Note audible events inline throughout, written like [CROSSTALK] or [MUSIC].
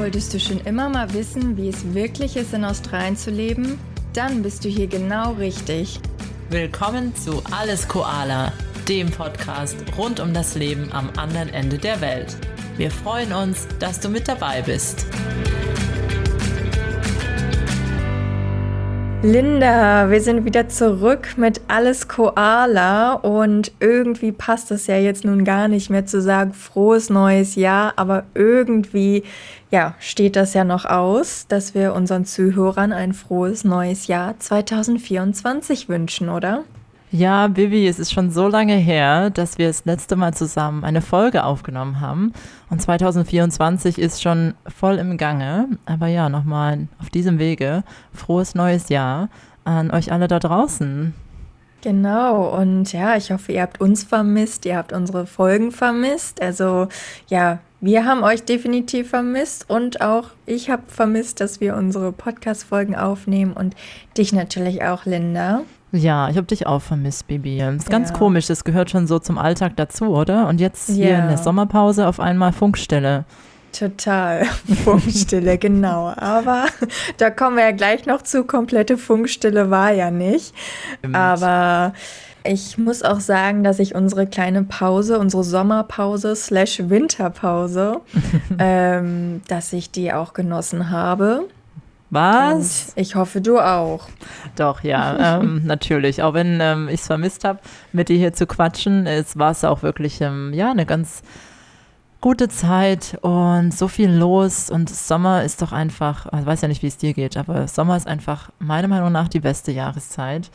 Wolltest du schon immer mal wissen, wie es wirklich ist, in Australien zu leben? Dann bist du hier genau richtig. Willkommen zu Alles Koala, dem Podcast rund um das Leben am anderen Ende der Welt. Wir freuen uns, dass du mit dabei bist. Linda, wir sind wieder zurück mit Alles Koala und irgendwie passt es ja jetzt nun gar nicht mehr zu sagen frohes neues Jahr, aber irgendwie ja, steht das ja noch aus, dass wir unseren Zuhörern ein frohes neues Jahr 2024 wünschen, oder? Ja, Bibi, es ist schon so lange her, dass wir das letzte Mal zusammen eine Folge aufgenommen haben. Und 2024 ist schon voll im Gange. Aber ja, nochmal auf diesem Wege frohes neues Jahr an euch alle da draußen. Genau, und ja, ich hoffe, ihr habt uns vermisst, ihr habt unsere Folgen vermisst. Also ja, wir haben euch definitiv vermisst und auch ich habe vermisst, dass wir unsere Podcast-Folgen aufnehmen und dich natürlich auch, Linda. Ja, ich habe dich auch vermisst, Bibi. Das ist ganz ja. komisch, das gehört schon so zum Alltag dazu, oder? Und jetzt hier ja. in der Sommerpause auf einmal Funkstille. Total. [LAUGHS] Funkstille, genau. Aber da kommen wir ja gleich noch zu. Komplette Funkstille war ja nicht. Stimmt. Aber ich muss auch sagen, dass ich unsere kleine Pause, unsere Sommerpause slash Winterpause, [LAUGHS] ähm, dass ich die auch genossen habe. Was? Und ich hoffe, du auch. Doch, ja, [LAUGHS] ähm, natürlich. Auch wenn ähm, ich es vermisst habe, mit dir hier zu quatschen, es war es auch wirklich ähm, ja, eine ganz gute Zeit und so viel los. Und Sommer ist doch einfach, ich weiß ja nicht, wie es dir geht, aber Sommer ist einfach meiner Meinung nach die beste Jahreszeit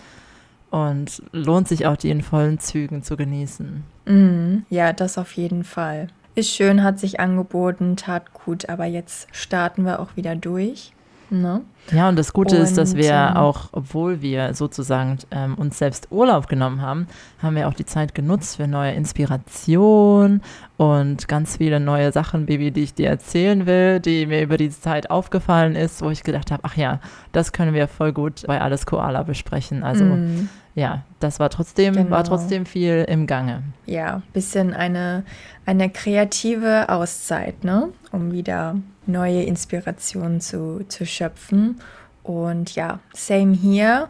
und lohnt sich auch, die in vollen Zügen zu genießen. Mm, ja, das auf jeden Fall. Ist schön, hat sich angeboten, tat gut, aber jetzt starten wir auch wieder durch. Ne? Ja, und das Gute und, ist, dass wir auch, obwohl wir sozusagen ähm, uns selbst Urlaub genommen haben, haben wir auch die Zeit genutzt für neue Inspiration und ganz viele neue Sachen, Baby, die ich dir erzählen will, die mir über diese Zeit aufgefallen ist, wo ich gedacht habe, ach ja, das können wir voll gut bei Alles Koala besprechen. Also mm. ja, das war trotzdem, genau. war trotzdem viel im Gange. Ja, bisschen eine, eine kreative Auszeit, ne? Um wieder neue Inspirationen zu, zu schöpfen. Und ja, same hier.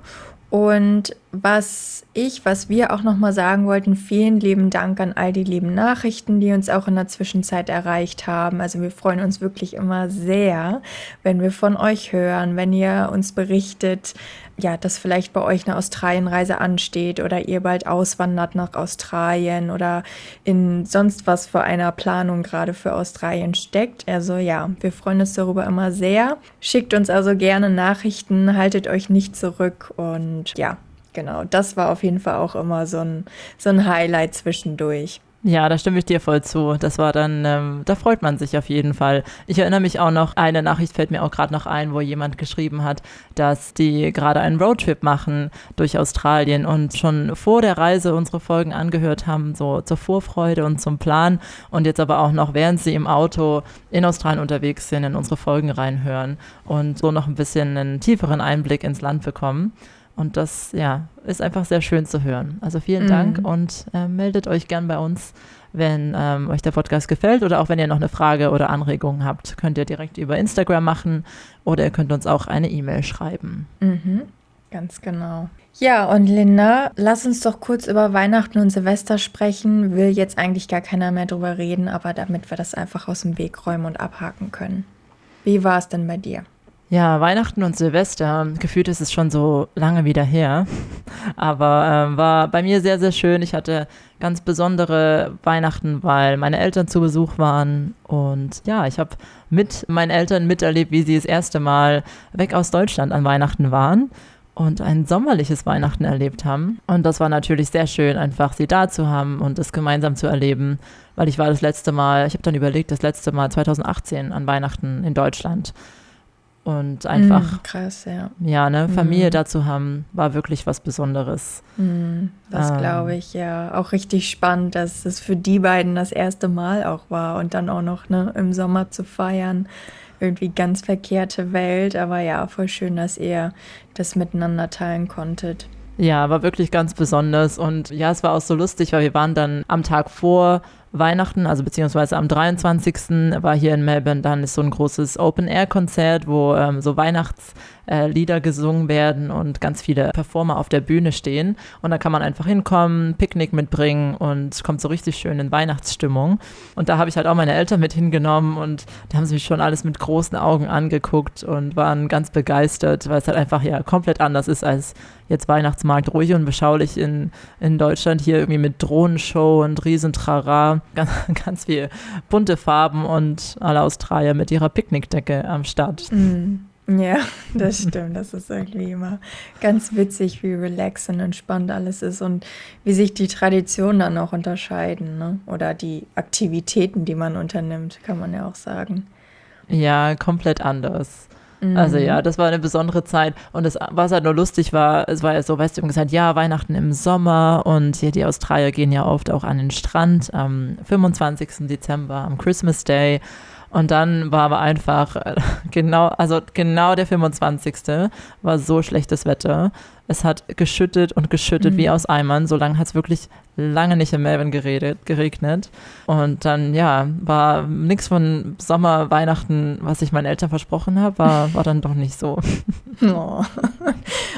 Und was ich, was wir auch nochmal sagen wollten, vielen lieben Dank an all die lieben Nachrichten, die uns auch in der Zwischenzeit erreicht haben. Also wir freuen uns wirklich immer sehr, wenn wir von euch hören, wenn ihr uns berichtet, ja, dass vielleicht bei euch eine Australienreise ansteht oder ihr bald auswandert nach Australien oder in sonst was für einer Planung gerade für Australien steckt. Also ja, wir freuen uns darüber immer sehr. Schickt uns also gerne Nachrichten, haltet euch nicht zurück und ja, genau, das war auf jeden Fall auch immer so ein, so ein Highlight zwischendurch. Ja, da stimme ich dir voll zu. Das war dann, ähm, da freut man sich auf jeden Fall. Ich erinnere mich auch noch, eine Nachricht fällt mir auch gerade noch ein, wo jemand geschrieben hat, dass die gerade einen Roadtrip machen durch Australien und schon vor der Reise unsere Folgen angehört haben, so zur Vorfreude und zum Plan und jetzt aber auch noch, während sie im Auto in Australien unterwegs sind, in unsere Folgen reinhören und so noch ein bisschen einen tieferen Einblick ins Land bekommen. Und das, ja, ist einfach sehr schön zu hören. Also vielen mhm. Dank und äh, meldet euch gern bei uns, wenn ähm, euch der Podcast gefällt oder auch wenn ihr noch eine Frage oder Anregung habt, könnt ihr direkt über Instagram machen oder ihr könnt uns auch eine E-Mail schreiben. Mhm. Ganz genau. Ja, und Linda, lass uns doch kurz über Weihnachten und Silvester sprechen. Will jetzt eigentlich gar keiner mehr drüber reden, aber damit wir das einfach aus dem Weg räumen und abhaken können. Wie war es denn bei dir? Ja, Weihnachten und Silvester, gefühlt ist es schon so lange wieder her, aber äh, war bei mir sehr, sehr schön. Ich hatte ganz besondere Weihnachten, weil meine Eltern zu Besuch waren und ja, ich habe mit meinen Eltern miterlebt, wie sie das erste Mal weg aus Deutschland an Weihnachten waren und ein sommerliches Weihnachten erlebt haben. Und das war natürlich sehr schön, einfach sie da zu haben und es gemeinsam zu erleben, weil ich war das letzte Mal, ich habe dann überlegt, das letzte Mal 2018 an Weihnachten in Deutschland und einfach mm, krass, ja. Ja, ne, Familie mm. dazu haben, war wirklich was Besonderes. Mm, das ähm, glaube ich, ja. Auch richtig spannend, dass es für die beiden das erste Mal auch war und dann auch noch ne, im Sommer zu feiern. Irgendwie ganz verkehrte Welt, aber ja, voll schön, dass ihr das miteinander teilen konntet. Ja, war wirklich ganz besonders und ja, es war auch so lustig, weil wir waren dann am Tag vor Weihnachten, also beziehungsweise am 23. war hier in Melbourne dann ist so ein großes Open-Air-Konzert, wo ähm, so Weihnachtslieder äh, gesungen werden und ganz viele Performer auf der Bühne stehen. Und da kann man einfach hinkommen, Picknick mitbringen und kommt so richtig schön in Weihnachtsstimmung. Und da habe ich halt auch meine Eltern mit hingenommen und da haben sie mich schon alles mit großen Augen angeguckt und waren ganz begeistert, weil es halt einfach ja komplett anders ist als jetzt Weihnachtsmarkt ruhig und beschaulich in, in Deutschland hier irgendwie mit Drohnenshow und Riesentrara, ganz, [LAUGHS] ganz viel bunte Farben und alle Australier mit ihrer Picknickdecke am Start. Mm. Ja, [LAUGHS] das stimmt. Das ist irgendwie immer ganz witzig, wie relaxed und entspannt alles ist und wie sich die Traditionen dann auch unterscheiden, ne? Oder die Aktivitäten, die man unternimmt, kann man ja auch sagen. Ja, komplett anders. Also ja, mhm. das war eine besondere Zeit. Und das, was halt nur lustig war, es war ja so, weißt du, gesagt, ja, Weihnachten im Sommer und hier die Australier gehen ja oft auch an den Strand am 25. Dezember, am Christmas Day. Und dann war aber einfach äh, [LAUGHS] genau, also genau der 25. war so schlechtes Wetter. Es hat geschüttet und geschüttet mhm. wie aus Eimern. So lange hat es wirklich lange nicht in Melbourne geredet, geregnet. Und dann, ja, war nichts von Sommer, Weihnachten, was ich meinen Eltern versprochen habe, war, war dann doch nicht so. [LAUGHS] Oh.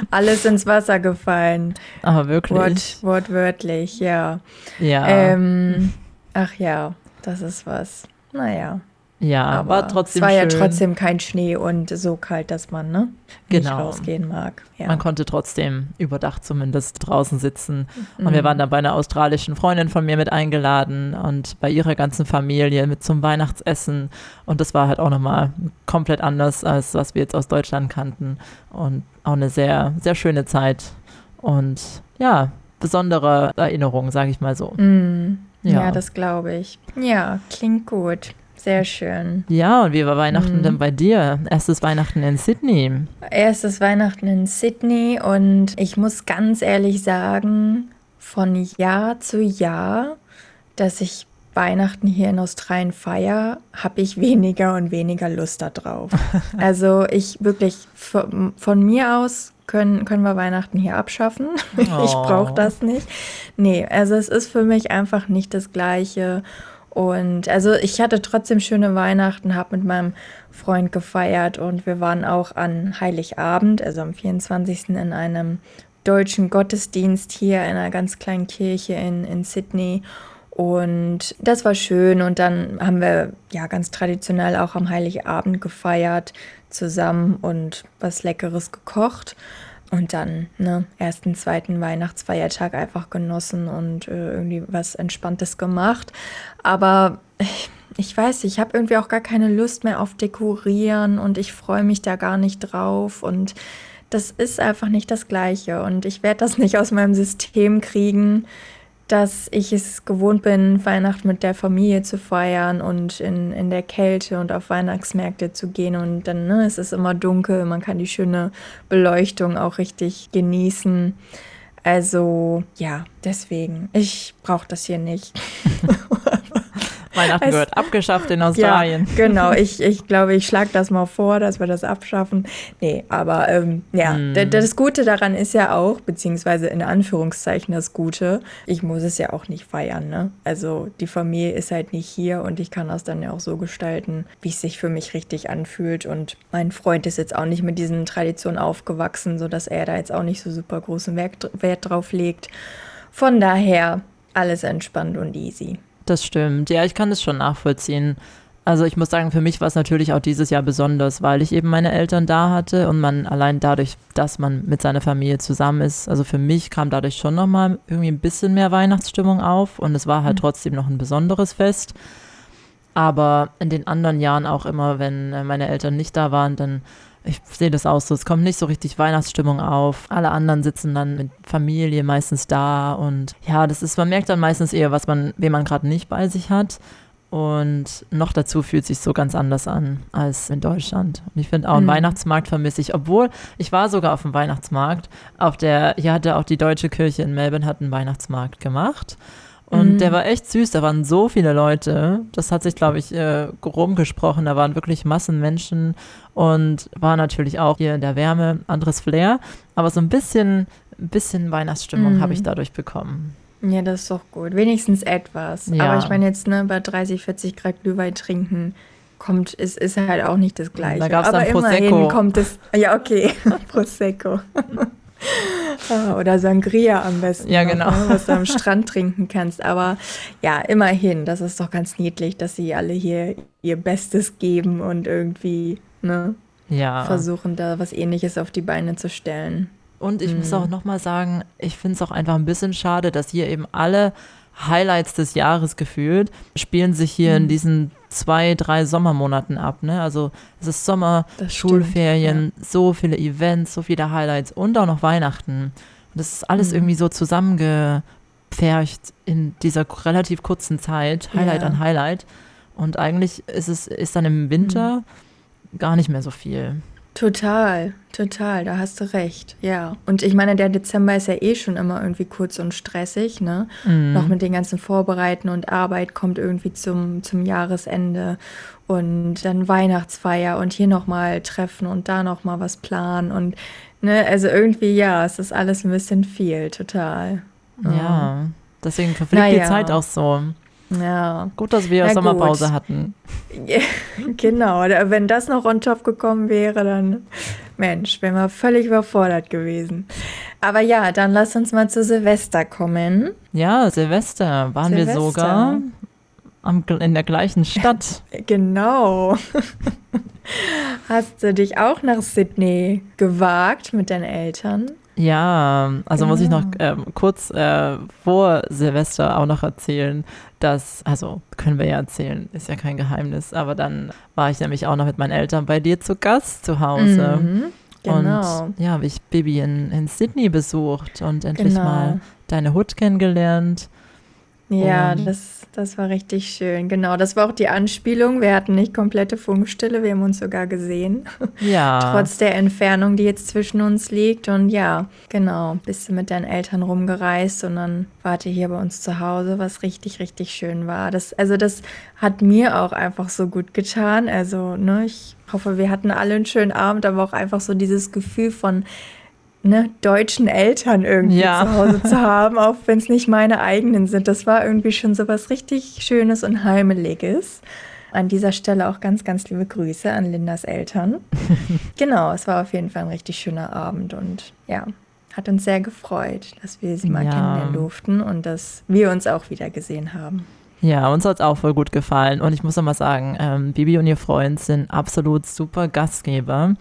Alles ins Wasser gefallen. Aber wirklich. Wort, wortwörtlich, ja. Ja. Ähm, ach ja, das ist was. Naja. Ja, aber war trotzdem Es war schön. ja trotzdem kein Schnee und so kalt, dass man ne, genau. nicht rausgehen mag. Ja. Man konnte trotzdem überdacht zumindest draußen sitzen. Mhm. Und wir waren dann bei einer australischen Freundin von mir mit eingeladen und bei ihrer ganzen Familie mit zum Weihnachtsessen. Und das war halt auch nochmal komplett anders, als was wir jetzt aus Deutschland kannten. Und auch eine sehr, sehr schöne Zeit. Und ja, besondere Erinnerung, sage ich mal so. Mhm. Ja. ja, das glaube ich. Ja, klingt gut. Sehr schön. Ja, und wie war Weihnachten mhm. denn bei dir? Erstes Weihnachten in Sydney. Erstes Weihnachten in Sydney und ich muss ganz ehrlich sagen, von Jahr zu Jahr, dass ich Weihnachten hier in Australien feiere, habe ich weniger und weniger Lust darauf. [LAUGHS] also ich wirklich von, von, mir aus können, können wir Weihnachten hier abschaffen. [LAUGHS] Oh. Ich brauche das nicht. Nee, also es ist für mich einfach nicht das gleiche. Und also ich hatte trotzdem schöne Weihnachten, habe mit meinem Freund gefeiert und wir waren auch an Heiligabend, also am 24. in einem deutschen Gottesdienst hier in einer ganz kleinen Kirche in, in Sydney. Und das war schön. Und dann haben wir ja ganz traditionell auch am Heiligabend gefeiert zusammen und was Leckeres gekocht. Und dann, ne, ersten, zweiten Weihnachtsfeiertag einfach genossen und äh, irgendwie was Entspanntes gemacht. Aber ich, ich weiß, ich habe irgendwie auch gar keine Lust mehr auf Dekorieren und ich freue mich da gar nicht drauf. Und das ist einfach nicht das Gleiche. Und ich werde das nicht aus meinem System kriegen, dass ich es gewohnt bin, Weihnachten mit der Familie zu feiern und in, in der Kälte und auf Weihnachtsmärkte zu gehen. Und dann ne, es ist immer dunkel, man kann die schöne Beleuchtung auch richtig genießen. Also ja, deswegen, ich brauche das hier nicht. [LAUGHS] Weihnachten es, gehört abgeschafft in Australien. Ja, genau, ich, [LAUGHS] ich glaube, ich schlage das mal vor, dass wir das abschaffen. Nee, aber ähm, ja, mm. das Gute daran ist ja auch, beziehungsweise in Anführungszeichen das Gute, ich muss es ja auch nicht feiern. Ne? Also die Familie ist halt nicht hier und ich kann das dann ja auch so gestalten, wie es sich für mich richtig anfühlt. Und mein Freund ist jetzt auch nicht mit diesen Traditionen aufgewachsen, sodass er da jetzt auch nicht so super großen Wert, Wert drauf legt. Von daher alles entspannt und easy. Das stimmt. Ja, ich kann das schon nachvollziehen. Also ich muss sagen, für mich war es natürlich auch dieses Jahr besonders, weil ich eben meine Eltern da hatte und man allein dadurch, dass man mit seiner Familie zusammen ist, also für mich kam dadurch schon nochmal irgendwie ein bisschen mehr Weihnachtsstimmung auf und es war halt mhm. trotzdem noch ein besonderes Fest. Aber in den anderen Jahren auch immer, wenn äh, meine Eltern nicht da waren, dann ich sehe das auch so, es kommt nicht so richtig Weihnachtsstimmung auf. Alle anderen sitzen dann mit Familie meistens da und ja, das ist, man merkt dann meistens eher, was man, wen man gerade nicht bei sich hat. Und noch dazu fühlt sich so ganz anders an als in Deutschland. Und ich finde auch einen mhm. Weihnachtsmarkt vermisse ich, obwohl ich war sogar auf dem Weihnachtsmarkt. Auf der, hier hatte auch die deutsche Kirche in Melbourne hat einen Weihnachtsmarkt gemacht. Und mhm. der war echt süß, da waren so viele Leute. Das hat sich, glaube ich, äh, rumgesprochen. Da waren wirklich Massen Menschen und war natürlich auch hier in der Wärme anderes Flair. Aber so ein bisschen, ein bisschen Weihnachtsstimmung mhm. habe ich dadurch bekommen. Ja, das ist doch gut. Wenigstens etwas. Ja. Aber ich meine jetzt, ne, bei 30, 40 Grad Glühwein trinken kommt, ist, ist halt auch nicht das Gleiche. Da gab's Aber dann immerhin Prosecco. kommt es, ja okay, [LAUGHS] Prosecco. [LAUGHS] [LAUGHS] Ah, Oder Sangria am besten. Ja, noch, genau. ne, was du am [LAUGHS] Strand trinken kannst. Aber ja, immerhin, das ist doch ganz niedlich, dass sie alle hier ihr Bestes geben und irgendwie ne, Ja. versuchen, da was ähnliches auf die Beine zu stellen. Und ich Mhm. muss auch nochmal sagen, ich finde es auch einfach ein bisschen schade, dass hier eben alle Highlights des Jahres gefühlt spielen sich hier Mhm. in diesen zwei, drei Sommermonaten ab. Ne? Also es ist Sommer, Das stimmt, Schulferien, so viele Events, so viele Highlights und auch noch Weihnachten. Und das ist alles Mhm. irgendwie so zusammengepfercht in dieser relativ kurzen Zeit, Highlight Ja. an Highlight. Und eigentlich ist es ist dann im Winter Mhm. gar nicht mehr so viel. Total, total, da hast du recht, ja. Und ich meine, der Dezember ist ja eh schon immer irgendwie kurz und stressig, ne? Mhm. Noch mit den ganzen Vorbereiten und Arbeit kommt irgendwie zum, zum Jahresende und dann Weihnachtsfeier und hier nochmal treffen und da nochmal was planen und, ne, also irgendwie, ja, es ist alles ein bisschen viel, total. Ja, deswegen verfliegt die Naja. Zeit auch so. Ja, Gut, dass wir Na Sommerpause gut. hatten. [LAUGHS] genau, wenn das noch on top gekommen wäre, dann, Mensch, wären wir völlig überfordert gewesen. Aber ja, dann lass uns mal zu Silvester kommen. Ja, Silvester waren wir Silvester. sogar am, in der gleichen Stadt. [LAUGHS] Genau. [LAUGHS] Hast du dich auch nach Sydney gewagt mit deinen Eltern? Ja, also muss ich noch Genau. ähm, kurz äh, vor Silvester auch noch erzählen, dass, also können wir ja erzählen, ist ja kein Geheimnis, aber dann war ich nämlich auch noch mit meinen Eltern bei dir zu Gast zu Hause. Mhm, genau. Und ja, habe ich Bibi in, in Sydney besucht und endlich Genau. mal deine Hut kennengelernt. Ja, Und- das, das war richtig schön. Genau, das war auch die Anspielung. Wir hatten nicht komplette Funkstille, wir haben uns sogar gesehen. [LAUGHS] Ja. Trotz der Entfernung, die jetzt zwischen uns liegt. Und ja, genau, bist du mit deinen Eltern rumgereist und dann wart ihr hier bei uns zu Hause, was richtig, richtig schön war. Das, also das hat mir auch einfach so gut getan. Also, ne, ich hoffe, wir hatten alle einen schönen Abend, aber auch einfach so dieses Gefühl von ne, deutschen Eltern irgendwie Ja. zu Hause zu [LAUGHS] haben, auch wenn es nicht meine eigenen sind. Das war irgendwie schon so was richtig Schönes und Heimeliges. An dieser Stelle auch ganz, ganz liebe Grüße an Lindas Eltern. [LAUGHS] genau, es war auf jeden Fall ein richtig schöner Abend und ja, hat uns sehr gefreut, dass wir sie mal Ja. kennenlernen durften und dass wir uns auch wieder gesehen haben. Ja, uns hat es auch voll gut gefallen. Und ich muss noch mal sagen, ähm, Bibi und ihr Freund sind absolut super Gastgeber.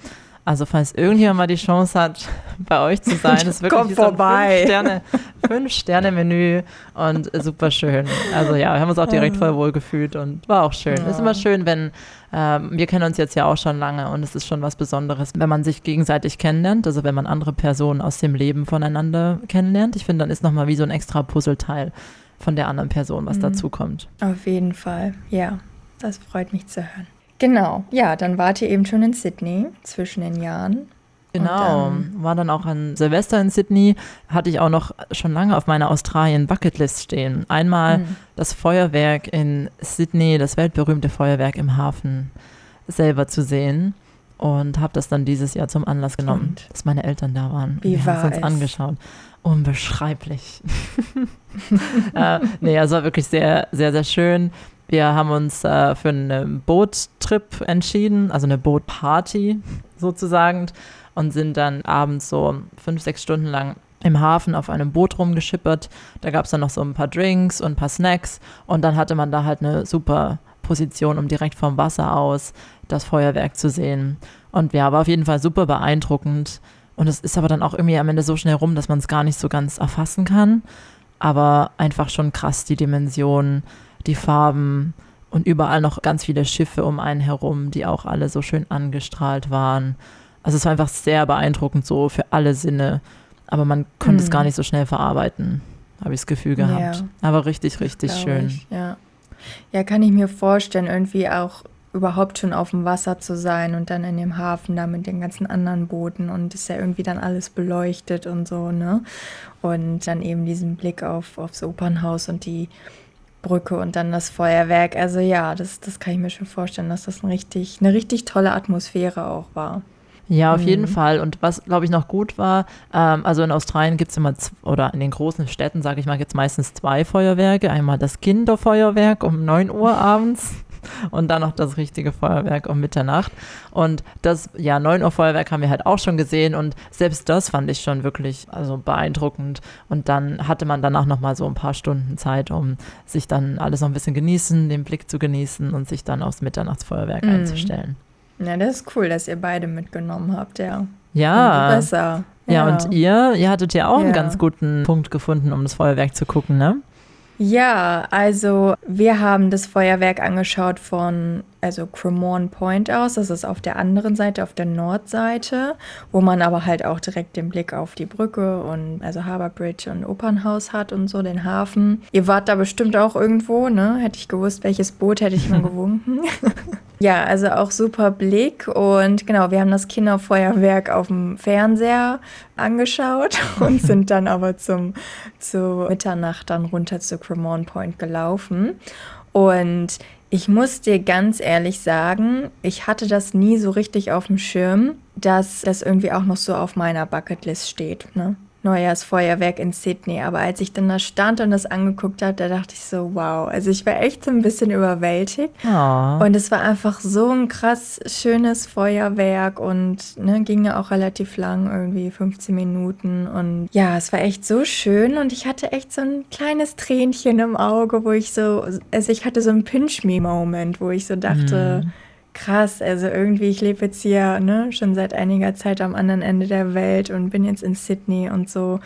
Also falls irgendjemand mal die Chance hat, bei euch zu sein, ist wirklich Kommt so ein Fünf-Sterne-Menü und super schön. Also ja, wir haben uns auch direkt voll wohl gefühlt und war auch schön. Ja. Ist immer schön, wenn, ähm, wir kennen uns jetzt ja auch schon lange und es ist schon was Besonderes, wenn man sich gegenseitig kennenlernt, also wenn man andere Personen aus dem Leben voneinander kennenlernt. Ich finde, dann ist nochmal wie so ein extra Puzzleteil von der anderen Person, was Mhm. dazu kommt. Auf jeden Fall, ja, das freut mich zu hören. Genau, ja, dann wart ihr eben schon in Sydney zwischen den Jahren. Genau, Und war dann auch an Silvester in Sydney, hatte ich auch noch schon lange auf meiner Australien-Bucketlist stehen. Einmal Mhm. das Feuerwerk in Sydney, das weltberühmte Feuerwerk im Hafen selber zu sehen und habe das dann dieses Jahr zum Anlass genommen, Und? dass meine Eltern da waren. Wie Wir haben war es uns es? angeschaut. Unbeschreiblich. [LAUGHS] äh, nee, also war wirklich sehr, sehr, sehr schön. Wir haben uns äh, für einen Boottrip entschieden, also eine Bootparty sozusagen, und sind dann abends so fünf, sechs Stunden lang im Hafen auf einem Boot rumgeschippert. Da gab es dann noch so ein paar Drinks und ein paar Snacks und dann hatte man da halt eine super Position, um direkt vom Wasser aus das Feuerwerk zu sehen. Und ja, war auf jeden Fall super beeindruckend. Und es ist aber dann auch irgendwie am Ende so schnell rum, dass man es gar nicht so ganz erfassen kann. Aber einfach schon krass die Dimensionen, die Farben und überall noch ganz viele Schiffe um einen herum, die auch alle so schön angestrahlt waren. Also es war einfach sehr beeindruckend so für alle Sinne. Aber man konnte es Mhm. gar nicht so schnell verarbeiten, habe ich das Gefühl gehabt. Ja. Aber richtig, richtig schön. Ich, ja. ja, kann ich mir vorstellen, irgendwie auch überhaupt schon auf dem Wasser zu sein und dann in dem Hafen da mit den ganzen anderen Booten und ist ja irgendwie dann alles beleuchtet und so, ne? Und dann eben diesen Blick auf, aufs Opernhaus und die Brücke und dann das Feuerwerk. Also ja, das, das kann ich mir schon vorstellen, dass das ein richtig, eine richtig tolle Atmosphäre auch war. Ja, auf mhm. jeden Fall. Und was, glaube ich, noch gut war, ähm, also in Australien gibt es immer, oder in den großen Städten, sage ich mal, gibt es meistens zwei Feuerwerke. Einmal das Kinderfeuerwerk um 9 Uhr abends und dann noch das richtige Feuerwerk um Mitternacht. Und das, ja, 9 Uhr Feuerwerk haben wir halt auch schon gesehen und selbst das fand ich schon wirklich also beeindruckend. Und dann hatte man danach nochmal so ein paar Stunden Zeit, um sich dann alles noch ein bisschen genießen, den Blick zu genießen und sich dann aufs Mitternachtsfeuerwerk mhm. einzustellen. Ja, das ist cool, dass ihr beide mitgenommen habt, ja. Ja. Besser. Ja. ja, und ihr, ihr hattet ja auch ja. einen ganz guten Punkt gefunden, um das Feuerwerk zu gucken, ne? Ja, also wir haben das Feuerwerk angeschaut von also Cremorne Point aus. Das ist auf der anderen Seite, auf der Nordseite, wo man aber halt auch direkt den Blick auf die Brücke und also Harbour Bridge und Opernhaus hat und so, den Hafen. Ihr wart da bestimmt auch irgendwo, ne? Hätte ich gewusst, welches Boot hätte ich mal [LAUGHS] gewunken. [LAUGHS] ja, also auch super Blick und genau, wir haben das Kinderfeuerwerk auf dem Fernseher angeschaut [LAUGHS] und sind dann aber zum, zu Mitternacht dann runter zu Cremorne Point gelaufen. Und ich muss dir ganz ehrlich sagen, ich hatte das nie so richtig auf dem Schirm, dass das irgendwie auch noch so auf meiner Bucketlist steht. Ne? Neujahrsfeuerwerk in Sydney. Aber als ich dann da stand und das angeguckt habe, da dachte ich so, wow. Also ich war echt so ein bisschen überwältigt. Oh. Und es war einfach so ein krass schönes Feuerwerk und ne, ging ja auch relativ lang, irgendwie 15 Minuten. Und ja, es war echt so schön und ich hatte echt so ein kleines Tränchen im Auge, wo ich so, also ich hatte so einen Pinch-Me-Moment, wo ich so dachte, mm krass. Also irgendwie, ich lebe jetzt hier ne, schon seit einiger Zeit am anderen Ende der Welt und bin jetzt in Sydney und so.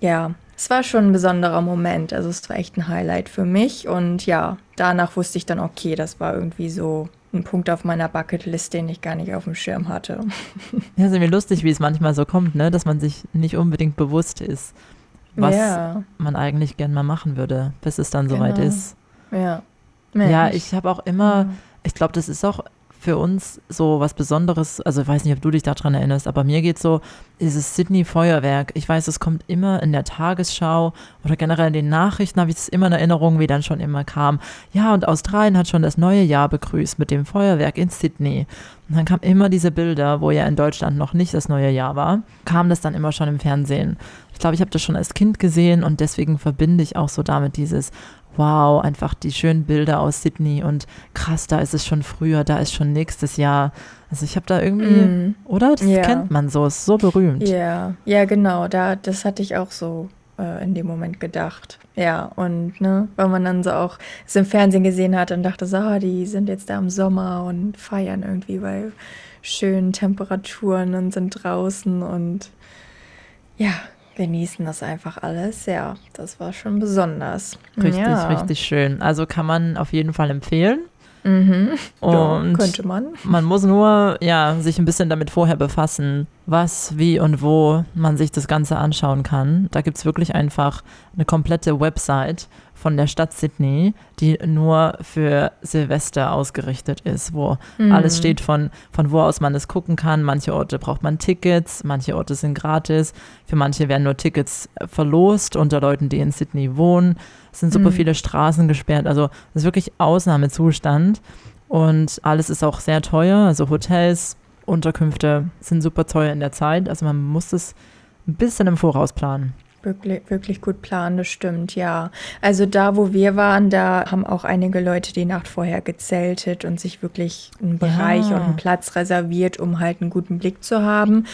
Ja, es war schon ein besonderer Moment. Also es war echt ein Highlight für mich. Und ja, danach wusste ich dann, okay, das war irgendwie so ein Punkt auf meiner Bucketlist, den ich gar nicht auf dem Schirm hatte. [LAUGHS] Ja, ist irgendwie lustig, wie es manchmal so kommt, ne? dass man sich nicht unbedingt bewusst ist, was ja. man eigentlich gern mal machen würde, bis es dann soweit genau. ist. Ja. Mensch. Ja, ich habe auch immer, ich glaube, das ist auch für uns so was Besonderes, also ich weiß nicht, ob du dich daran erinnerst, aber mir geht so, dieses Sydney Feuerwerk. Ich weiß, es kommt immer in der Tagesschau oder generell in den Nachrichten habe ich es immer in Erinnerung, wie dann schon immer kam. Ja, und Australien hat schon das neue Jahr begrüßt mit dem Feuerwerk in Sydney. Und dann kamen immer diese Bilder, wo ja in Deutschland noch nicht das neue Jahr war, kam das dann immer schon im Fernsehen. Ich glaube, ich habe das schon als Kind gesehen und deswegen verbinde ich auch so damit dieses, wow, einfach die schönen Bilder aus Sydney und krass, da ist es schon früher, da ist schon nächstes Jahr. Also ich habe da irgendwie, mm. oder? Das ja. kennt man so, ist so berühmt. Ja, ja, genau, da, das hatte ich auch so äh, in dem Moment gedacht. Ja, und ne, weil man dann so auch es im Fernsehen gesehen hat und dachte so, oh, die sind jetzt da im Sommer und feiern irgendwie bei schönen Temperaturen und sind draußen und ja, genießen das einfach alles. Ja, das war schon besonders. Richtig, ja. richtig schön. Also kann man auf jeden Fall empfehlen. Mhm. Und ja, könnte man. Man muss nur ja, sich ein bisschen damit vorher befassen, was, wie und wo man sich das Ganze anschauen kann. Da gibt es wirklich einfach eine komplette Website von der Stadt Sydney, die nur für Silvester ausgerichtet ist, wo mhm. alles steht von, von wo aus man es gucken kann. Manche Orte braucht man Tickets, manche Orte sind gratis. Für manche werden nur Tickets verlost unter Leuten, die in Sydney wohnen. Es sind super mhm. viele Straßen gesperrt. Also es ist wirklich Ausnahmezustand. Und alles ist auch sehr teuer. Also Hotels, Unterkünfte sind super teuer in der Zeit. Also man muss es ein bisschen im Voraus planen. Wirklich, wirklich gut planen, das stimmt, ja. Also da, wo wir waren, da haben auch einige Leute die Nacht vorher gezeltet und sich wirklich einen Bereich ja. und einen Platz reserviert, um halt einen guten Blick zu haben.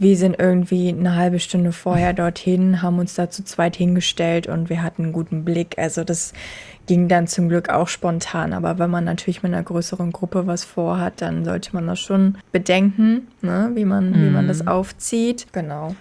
Wir sind irgendwie eine halbe Stunde vorher dorthin, haben uns da zu zweit hingestellt und wir hatten einen guten Blick. Also das ging dann zum Glück auch spontan. Aber wenn man natürlich mit einer größeren Gruppe was vorhat, dann sollte man das schon bedenken, ne? wie, man, mhm. wie man das mhm. aufzieht. Genau.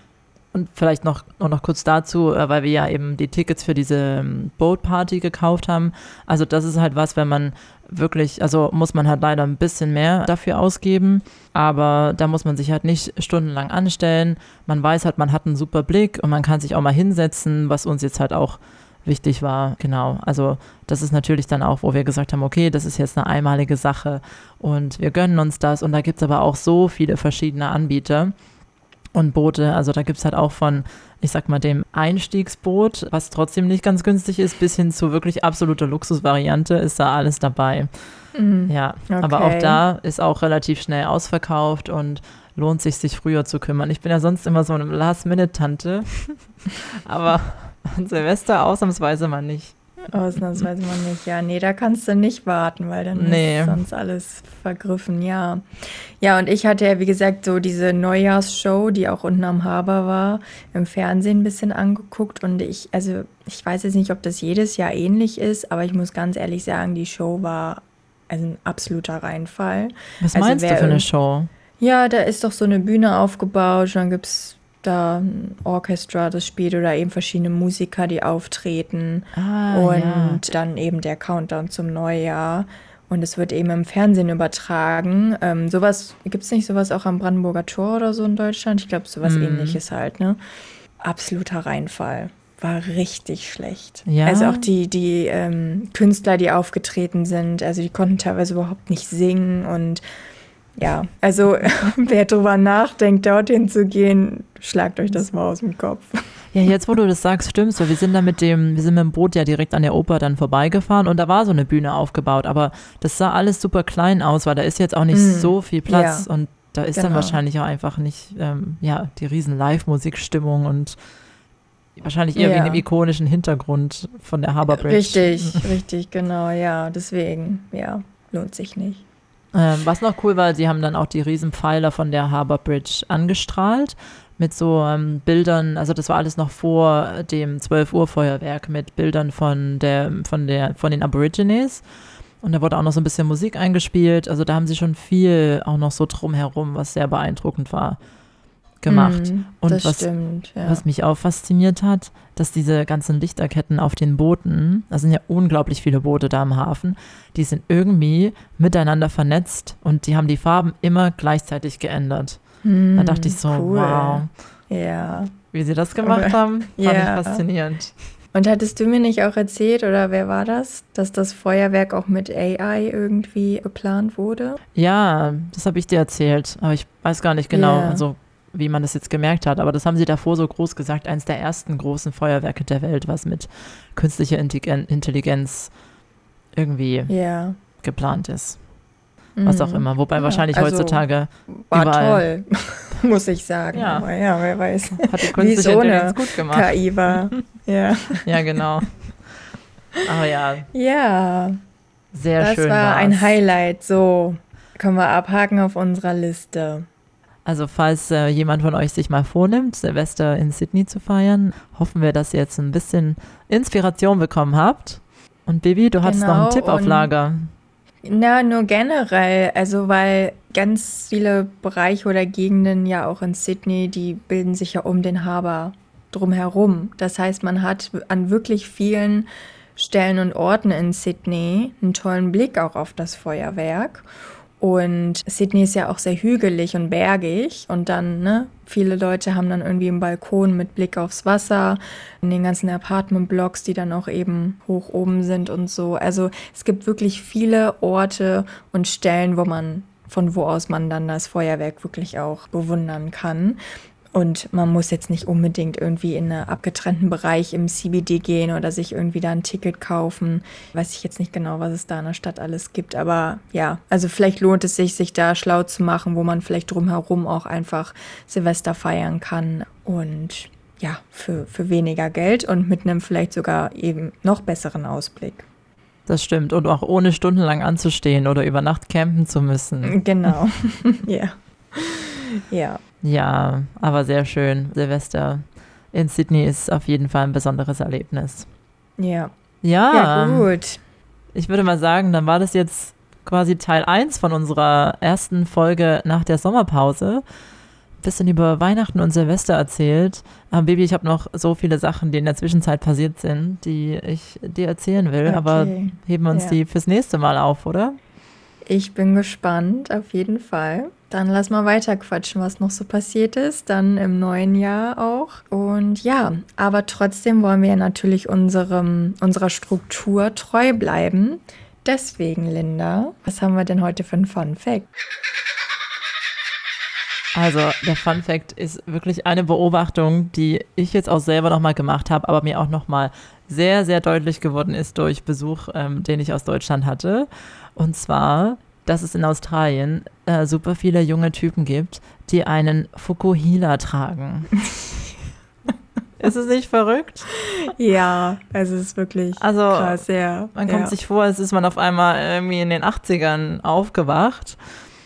Und vielleicht noch, noch kurz dazu, äh, weil wir ja eben die Tickets für diese ähm, Boat Party gekauft haben. Also das ist halt was, wenn man wirklich, also muss man halt leider ein bisschen mehr dafür ausgeben, aber da muss man sich halt nicht stundenlang anstellen. Man weiß halt, man hat einen super Blick und man kann sich auch mal hinsetzen, was uns jetzt halt auch wichtig war. Genau, also das ist natürlich dann auch, wo wir gesagt haben, okay, das ist jetzt eine einmalige Sache und wir gönnen uns das und da gibt es aber auch so viele verschiedene Anbieter und Boote. Also da gibt es halt auch von, ich sag mal, dem Einstiegsboot, was trotzdem nicht ganz günstig ist, bis hin zu wirklich absoluter Luxusvariante ist da alles dabei. Mhm. Ja, okay. aber auch da ist auch relativ schnell ausverkauft und lohnt sich, sich früher zu kümmern. Ich bin ja sonst immer so eine Last-Minute-Tante, [LAUGHS] aber an [LAUGHS] Silvester ausnahmsweise mal nicht. Ausnahmsweise mal nicht. Ja, nee, da kannst du nicht warten, weil dann nee. ist sonst alles vergriffen, ja. Ja, und ich hatte ja, wie gesagt, so diese Neujahrsshow, die auch unten am Haber war, im Fernsehen ein bisschen angeguckt. Und ich, also, ich weiß jetzt nicht, ob das jedes Jahr ähnlich ist, aber ich muss ganz ehrlich sagen, die Show war also ein absoluter Reinfall. Was also meinst du für eine Show? Ja, da ist doch so eine Bühne aufgebaut, dann gibt es da ein Orchestra, das spielt oder eben verschiedene Musiker, die auftreten. Ah, und ja. dann eben der Countdown zum Neujahr. Und es wird eben im Fernsehen übertragen. Ähm, sowas, gibt es nicht sowas auch am Brandenburger Tor oder so in Deutschland? Ich glaube, sowas mm. ähnliches halt, ne? Absoluter Reinfall. War richtig schlecht. Ja. Also auch die, die ähm, Künstler, die aufgetreten sind, also die konnten teilweise überhaupt nicht singen und ja, also [LAUGHS] wer drüber nachdenkt, dorthin zu gehen, schlagt euch das mal aus dem Kopf. Ja, jetzt wo du das sagst, stimmt's. Wir sind da mit dem, wir sind mit dem Boot ja direkt an der Oper dann vorbeigefahren und da war so eine Bühne aufgebaut, aber das sah alles super klein aus, weil da ist jetzt auch nicht mm, so viel Platz ja, und da ist genau. dann wahrscheinlich auch einfach nicht, ähm, ja, die riesen Live-Musikstimmung und wahrscheinlich eher ja. wegen dem ikonischen Hintergrund von der Harbour Bridge. Richtig, [LAUGHS] richtig, genau, ja, deswegen, ja, lohnt sich nicht. Ähm, was noch cool war, sie haben dann auch die Riesenpfeiler von der Harbour Bridge angestrahlt mit so ähm, Bildern, also das war alles noch vor dem 12 Uhr Feuerwerk mit Bildern von der von der von den Aborigines. Und da wurde auch noch so ein bisschen Musik eingespielt, also da haben sie schon viel auch noch so drumherum, was sehr beeindruckend war gemacht. Mm, und was, stimmt, ja. was mich auch fasziniert hat, dass diese ganzen Lichterketten auf den Booten, da sind ja unglaublich viele Boote da im Hafen, die sind irgendwie miteinander vernetzt und die haben die Farben immer gleichzeitig geändert. Mm, da dachte ich so, cool. wow. Ja. Wie sie das gemacht haben, fand ja. ich faszinierend. Und hattest du mir nicht auch erzählt, oder wer war das, dass das Feuerwerk auch mit AI irgendwie geplant wurde? Ja, das habe ich dir erzählt, aber ich weiß gar nicht genau. Yeah. Also wie man das jetzt gemerkt hat, aber das haben sie davor so groß gesagt, eines der ersten großen Feuerwerke der Welt, was mit künstlicher Intelligenz irgendwie yeah. geplant ist. Was auch mhm. immer. Wobei ja, wahrscheinlich also heutzutage. War überall. toll, [LAUGHS] muss ich sagen. Ja. Aber ja, wer weiß. Hat die künstliche Intelligenz gut gemacht. KI war. [LAUGHS] ja. ja, genau. Aber ja. Ja. Sehr das schön. Das war war's. ein Highlight. So, können wir abhaken auf unserer Liste. Also falls äh, jemand von euch sich mal vornimmt, Silvester in Sydney zu feiern, hoffen wir, dass ihr jetzt ein bisschen Inspiration bekommen habt. Und Bibi, du hast noch einen genau, Tipp auf Lager. Na, nur generell, also weil ganz viele Bereiche oder Gegenden ja auch in Sydney, die bilden sich ja um den Harbour drumherum. Das heißt, man hat an wirklich vielen Stellen und Orten in Sydney einen tollen Blick auch auf das Feuerwerk. Und Sydney ist ja auch sehr hügelig und bergig. Und dann, ne, viele Leute haben dann irgendwie einen Balkon mit Blick aufs Wasser, in den ganzen Apartmentblocks, die dann auch eben hoch oben sind und so. Also es gibt wirklich viele Orte und Stellen, wo man von wo aus man dann das Feuerwerk wirklich auch bewundern kann. Und man muss jetzt nicht unbedingt irgendwie in einen abgetrennten Bereich im CBD gehen oder sich irgendwie da ein Ticket kaufen. Weiß ich jetzt nicht genau, was es da in der Stadt alles gibt. Aber ja, also vielleicht lohnt es sich, sich da schlau zu machen, wo man vielleicht drumherum auch einfach Silvester feiern kann. Und ja, für, für weniger Geld und mit einem vielleicht sogar eben noch besseren Ausblick. Das stimmt. Und auch ohne stundenlang anzustehen oder über Nacht campen zu müssen. Genau. [LAUGHS] ja. Ja. Ja, aber sehr schön. Silvester in Sydney ist auf jeden Fall ein besonderes Erlebnis. Ja. Ja. Ja, gut. Ich würde mal sagen, dann war das jetzt quasi Teil 1 von unserer ersten Folge nach der Sommerpause. Ein bisschen über Weihnachten und Silvester erzählt. Aber Baby, ich habe noch so viele Sachen, die in der Zwischenzeit passiert sind, die ich dir erzählen will. Okay. Aber heben wir uns ja. die fürs nächste Mal auf, oder? Ich bin gespannt, auf jeden Fall. Dann lass mal weiter quatschen, was noch so passiert ist, dann im neuen Jahr auch. Und ja, aber trotzdem wollen wir natürlich unserem, unserer Struktur treu bleiben. Deswegen, Linda, was haben wir denn heute für einen Fun Fact? Also der Fun Fact ist wirklich eine Beobachtung, die ich jetzt auch selber nochmal gemacht habe, aber mir auch nochmal sehr, sehr deutlich geworden ist durch Besuch, ähm, den ich aus Deutschland hatte. Und zwar dass es in Australien äh, super viele junge Typen gibt, die einen Fukuhila tragen. [LAUGHS] ist es nicht verrückt? Ja, es ist wirklich Also, krass, ja. Man kommt ja. sich vor, als ist man auf einmal irgendwie in den 80ern aufgewacht.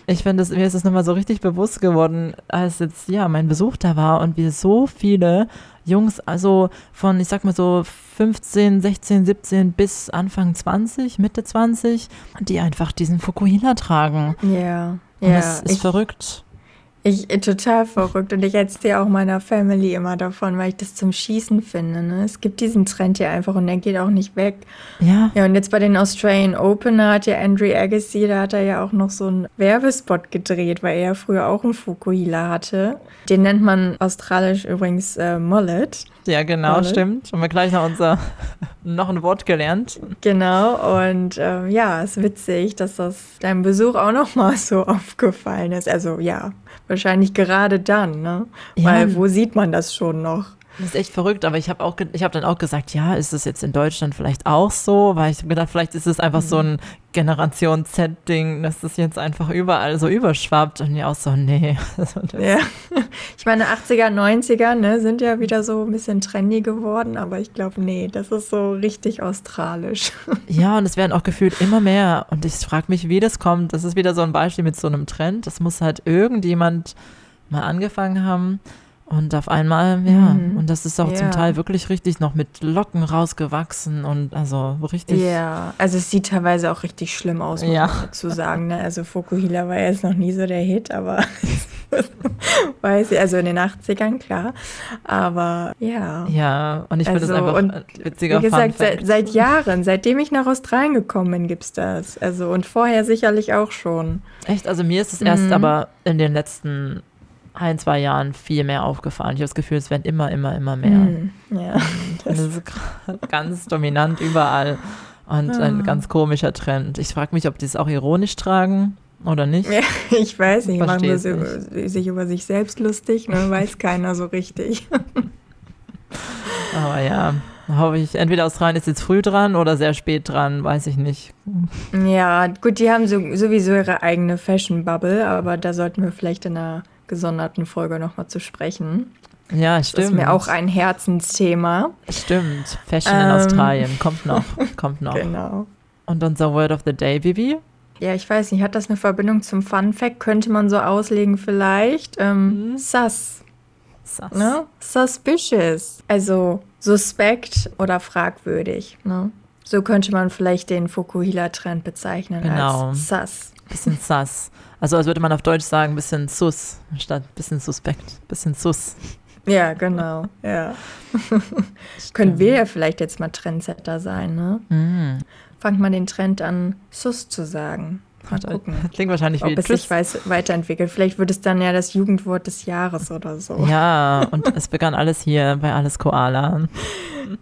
Ich finde, mir ist es nochmal so richtig bewusst geworden, als jetzt ja mein Besuch da war und wir so viele Jungs, also von, ich sag mal so 15, 16, 17 bis Anfang 20, Mitte 20, die einfach diesen Fukuhila tragen. Ja, Und ja. das ist ich, verrückt. Ich, total verrückt. Und ich erzähle auch meiner Family immer davon, weil ich das zum Schießen finde. Ne? Es gibt diesen Trend hier einfach und der geht auch nicht weg. Ja, Ja, und jetzt bei den Australian Open, hat ja Andrew Agassi, da hat er ja auch noch so einen Werbespot gedreht, weil er ja früher auch einen Fukuhila hatte. Den nennt man australisch übrigens äh, Mullet. Ja genau, Voll. stimmt. Haben wir gleich noch unser, [LAUGHS] noch ein Wort gelernt. Genau, und ähm, ja, ist witzig, dass das deinem Besuch auch noch mal so [LAUGHS] aufgefallen ist. Also ja, wahrscheinlich gerade dann, ne? Ja. Weil wo sieht man das schon noch? Das ist echt verrückt, aber ich habe auch, ich habe dann auch gesagt, ja, ist das jetzt in Deutschland vielleicht auch so? Weil ich habe gedacht, vielleicht ist es einfach so ein Generation Z-Ding, dass das jetzt einfach überall so überschwappt und ja auch so, nee. [LAUGHS] Also Ja. [LAUGHS] Ich meine, 80er, 90er ne, sind ja wieder so ein bisschen trendy geworden, aber ich glaube, nee, das ist so richtig australisch. [LAUGHS] Ja, und es werden auch gefühlt immer mehr. Und ich frage mich, wie das kommt. Das ist wieder so ein Beispiel mit so einem Trend. Das muss halt irgendjemand mal angefangen haben. Und auf einmal, ja, Mhm. und das ist auch Ja. zum Teil wirklich richtig noch mit Locken rausgewachsen und also richtig. Ja, also es sieht teilweise auch richtig schlimm aus, muss Ja. man dazu sagen. Ne? Also Fukuhila war jetzt noch nie so der Hit, aber [LAUGHS] weiß ich, also in den 80ern, klar. Aber ja. Ja, und ich finde Also, das einfach und witziger Wie gesagt, seit, seit Jahren, seitdem ich nach Australien gekommen bin, gibt's das. Also und vorher sicherlich auch schon. Echt, also mir ist es erst Mhm. aber in den letzten ein, zwei Jahren viel mehr aufgefallen. Ich habe das Gefühl, es werden immer, immer, immer mehr. Hm, ja. [LAUGHS] Das ist gra- [LAUGHS] ganz dominant überall und ein Ah. ganz komischer Trend. Ich frage mich, ob die es auch ironisch tragen oder nicht. Ja, [LAUGHS] ich weiß nicht, machen wir so, sich über sich selbst lustig, ne? weiß keiner so richtig. Aber ja, hoffe ich. Entweder Australien ist jetzt früh dran oder sehr spät dran, weiß ich nicht. Ja, gut, die haben so, sowieso ihre eigene Fashion-Bubble, aber da sollten wir vielleicht in einer gesonderten Folge nochmal zu sprechen. Ja, Das stimmt. ist mir auch ein Herzensthema. Stimmt. Fashion in Ähm. Australien kommt noch. [LAUGHS] Kommt noch. Genau. Und unser Word of the Day, Bibi? Ja, ich weiß nicht, hat das eine Verbindung zum Fun Fact? Könnte man so auslegen vielleicht. Ähm, Mhm. Sus, Sass. ne? Suspicious. Also suspekt oder fragwürdig, ne? So könnte man vielleicht den Fukuhila-Trend bezeichnen Genau. als sus. Bisschen sass. Also als würde man auf Deutsch sagen, bisschen sus, statt bisschen suspekt. Bisschen sus. Ja, genau, ja. [LAUGHS] Können wir ja vielleicht jetzt mal Trendsetter sein, ne? Mm. Fangt mal den Trend an, sus zu sagen. Mal gucken, [LAUGHS] Klingt wahrscheinlich wie ob es Tschüss. sich weiß, weiterentwickelt. Vielleicht wird es dann ja das Jugendwort des Jahres oder so. Ja, und es begann alles hier bei Alles Koala.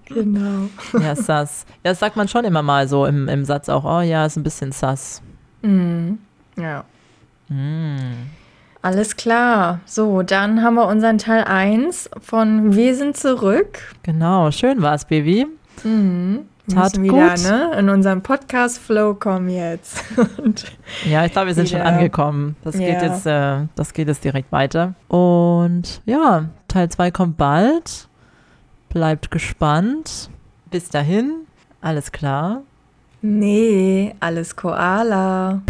Genau. Ja, sass. Ja, das sagt man schon immer mal so im, im Satz auch, oh ja, ist ein bisschen sass. Mhm. Ja. Mm. Alles klar. So, dann haben wir unseren Teil 1 von Wir sind zurück. Genau, schön war's, Baby. Mhm. Tat müssen wieder gut. ne, in unseren Podcast-Flow kommen jetzt. [LAUGHS] Ja, ich glaube, wir sind schon Ja. angekommen. Das geht Ja. jetzt, äh, das geht jetzt direkt weiter. Und ja, Teil 2 kommt bald. Bleibt gespannt. Bis dahin, alles klar. nee, alles Koala.